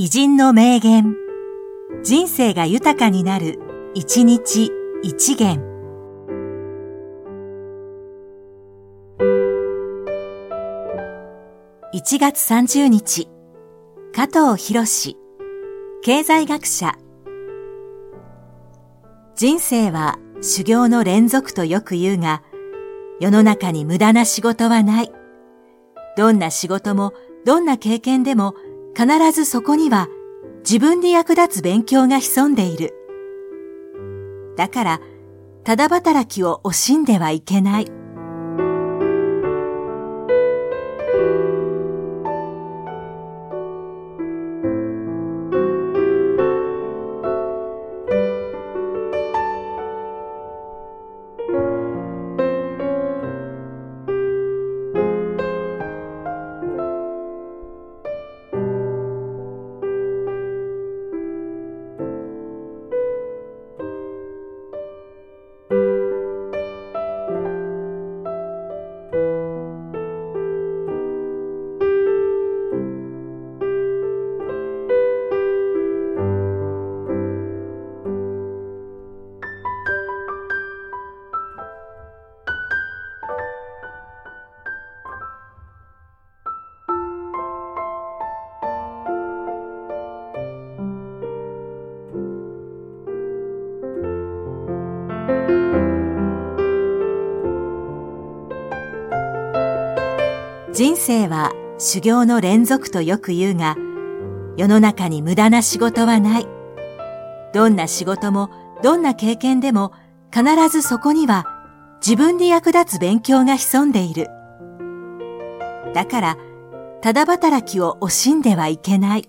偉人の名言。人生が豊かになる、一日一元。1月30日、加藤博士、経済学者。人生は修行の連続とよく言うが、世の中に無駄な仕事はない。どんな仕事も、どんな経験でも、必ずそこには自分に役立つ勉強が潜んでいる。だから、ただ働きを惜しんではいけない。人生は修行の連続とよく言うが、世の中に無駄な仕事はない。どんな仕事も、どんな経験でも、必ずそこには自分に役立つ勉強が潜んでいる。だから、ただ働きを惜しんではいけない。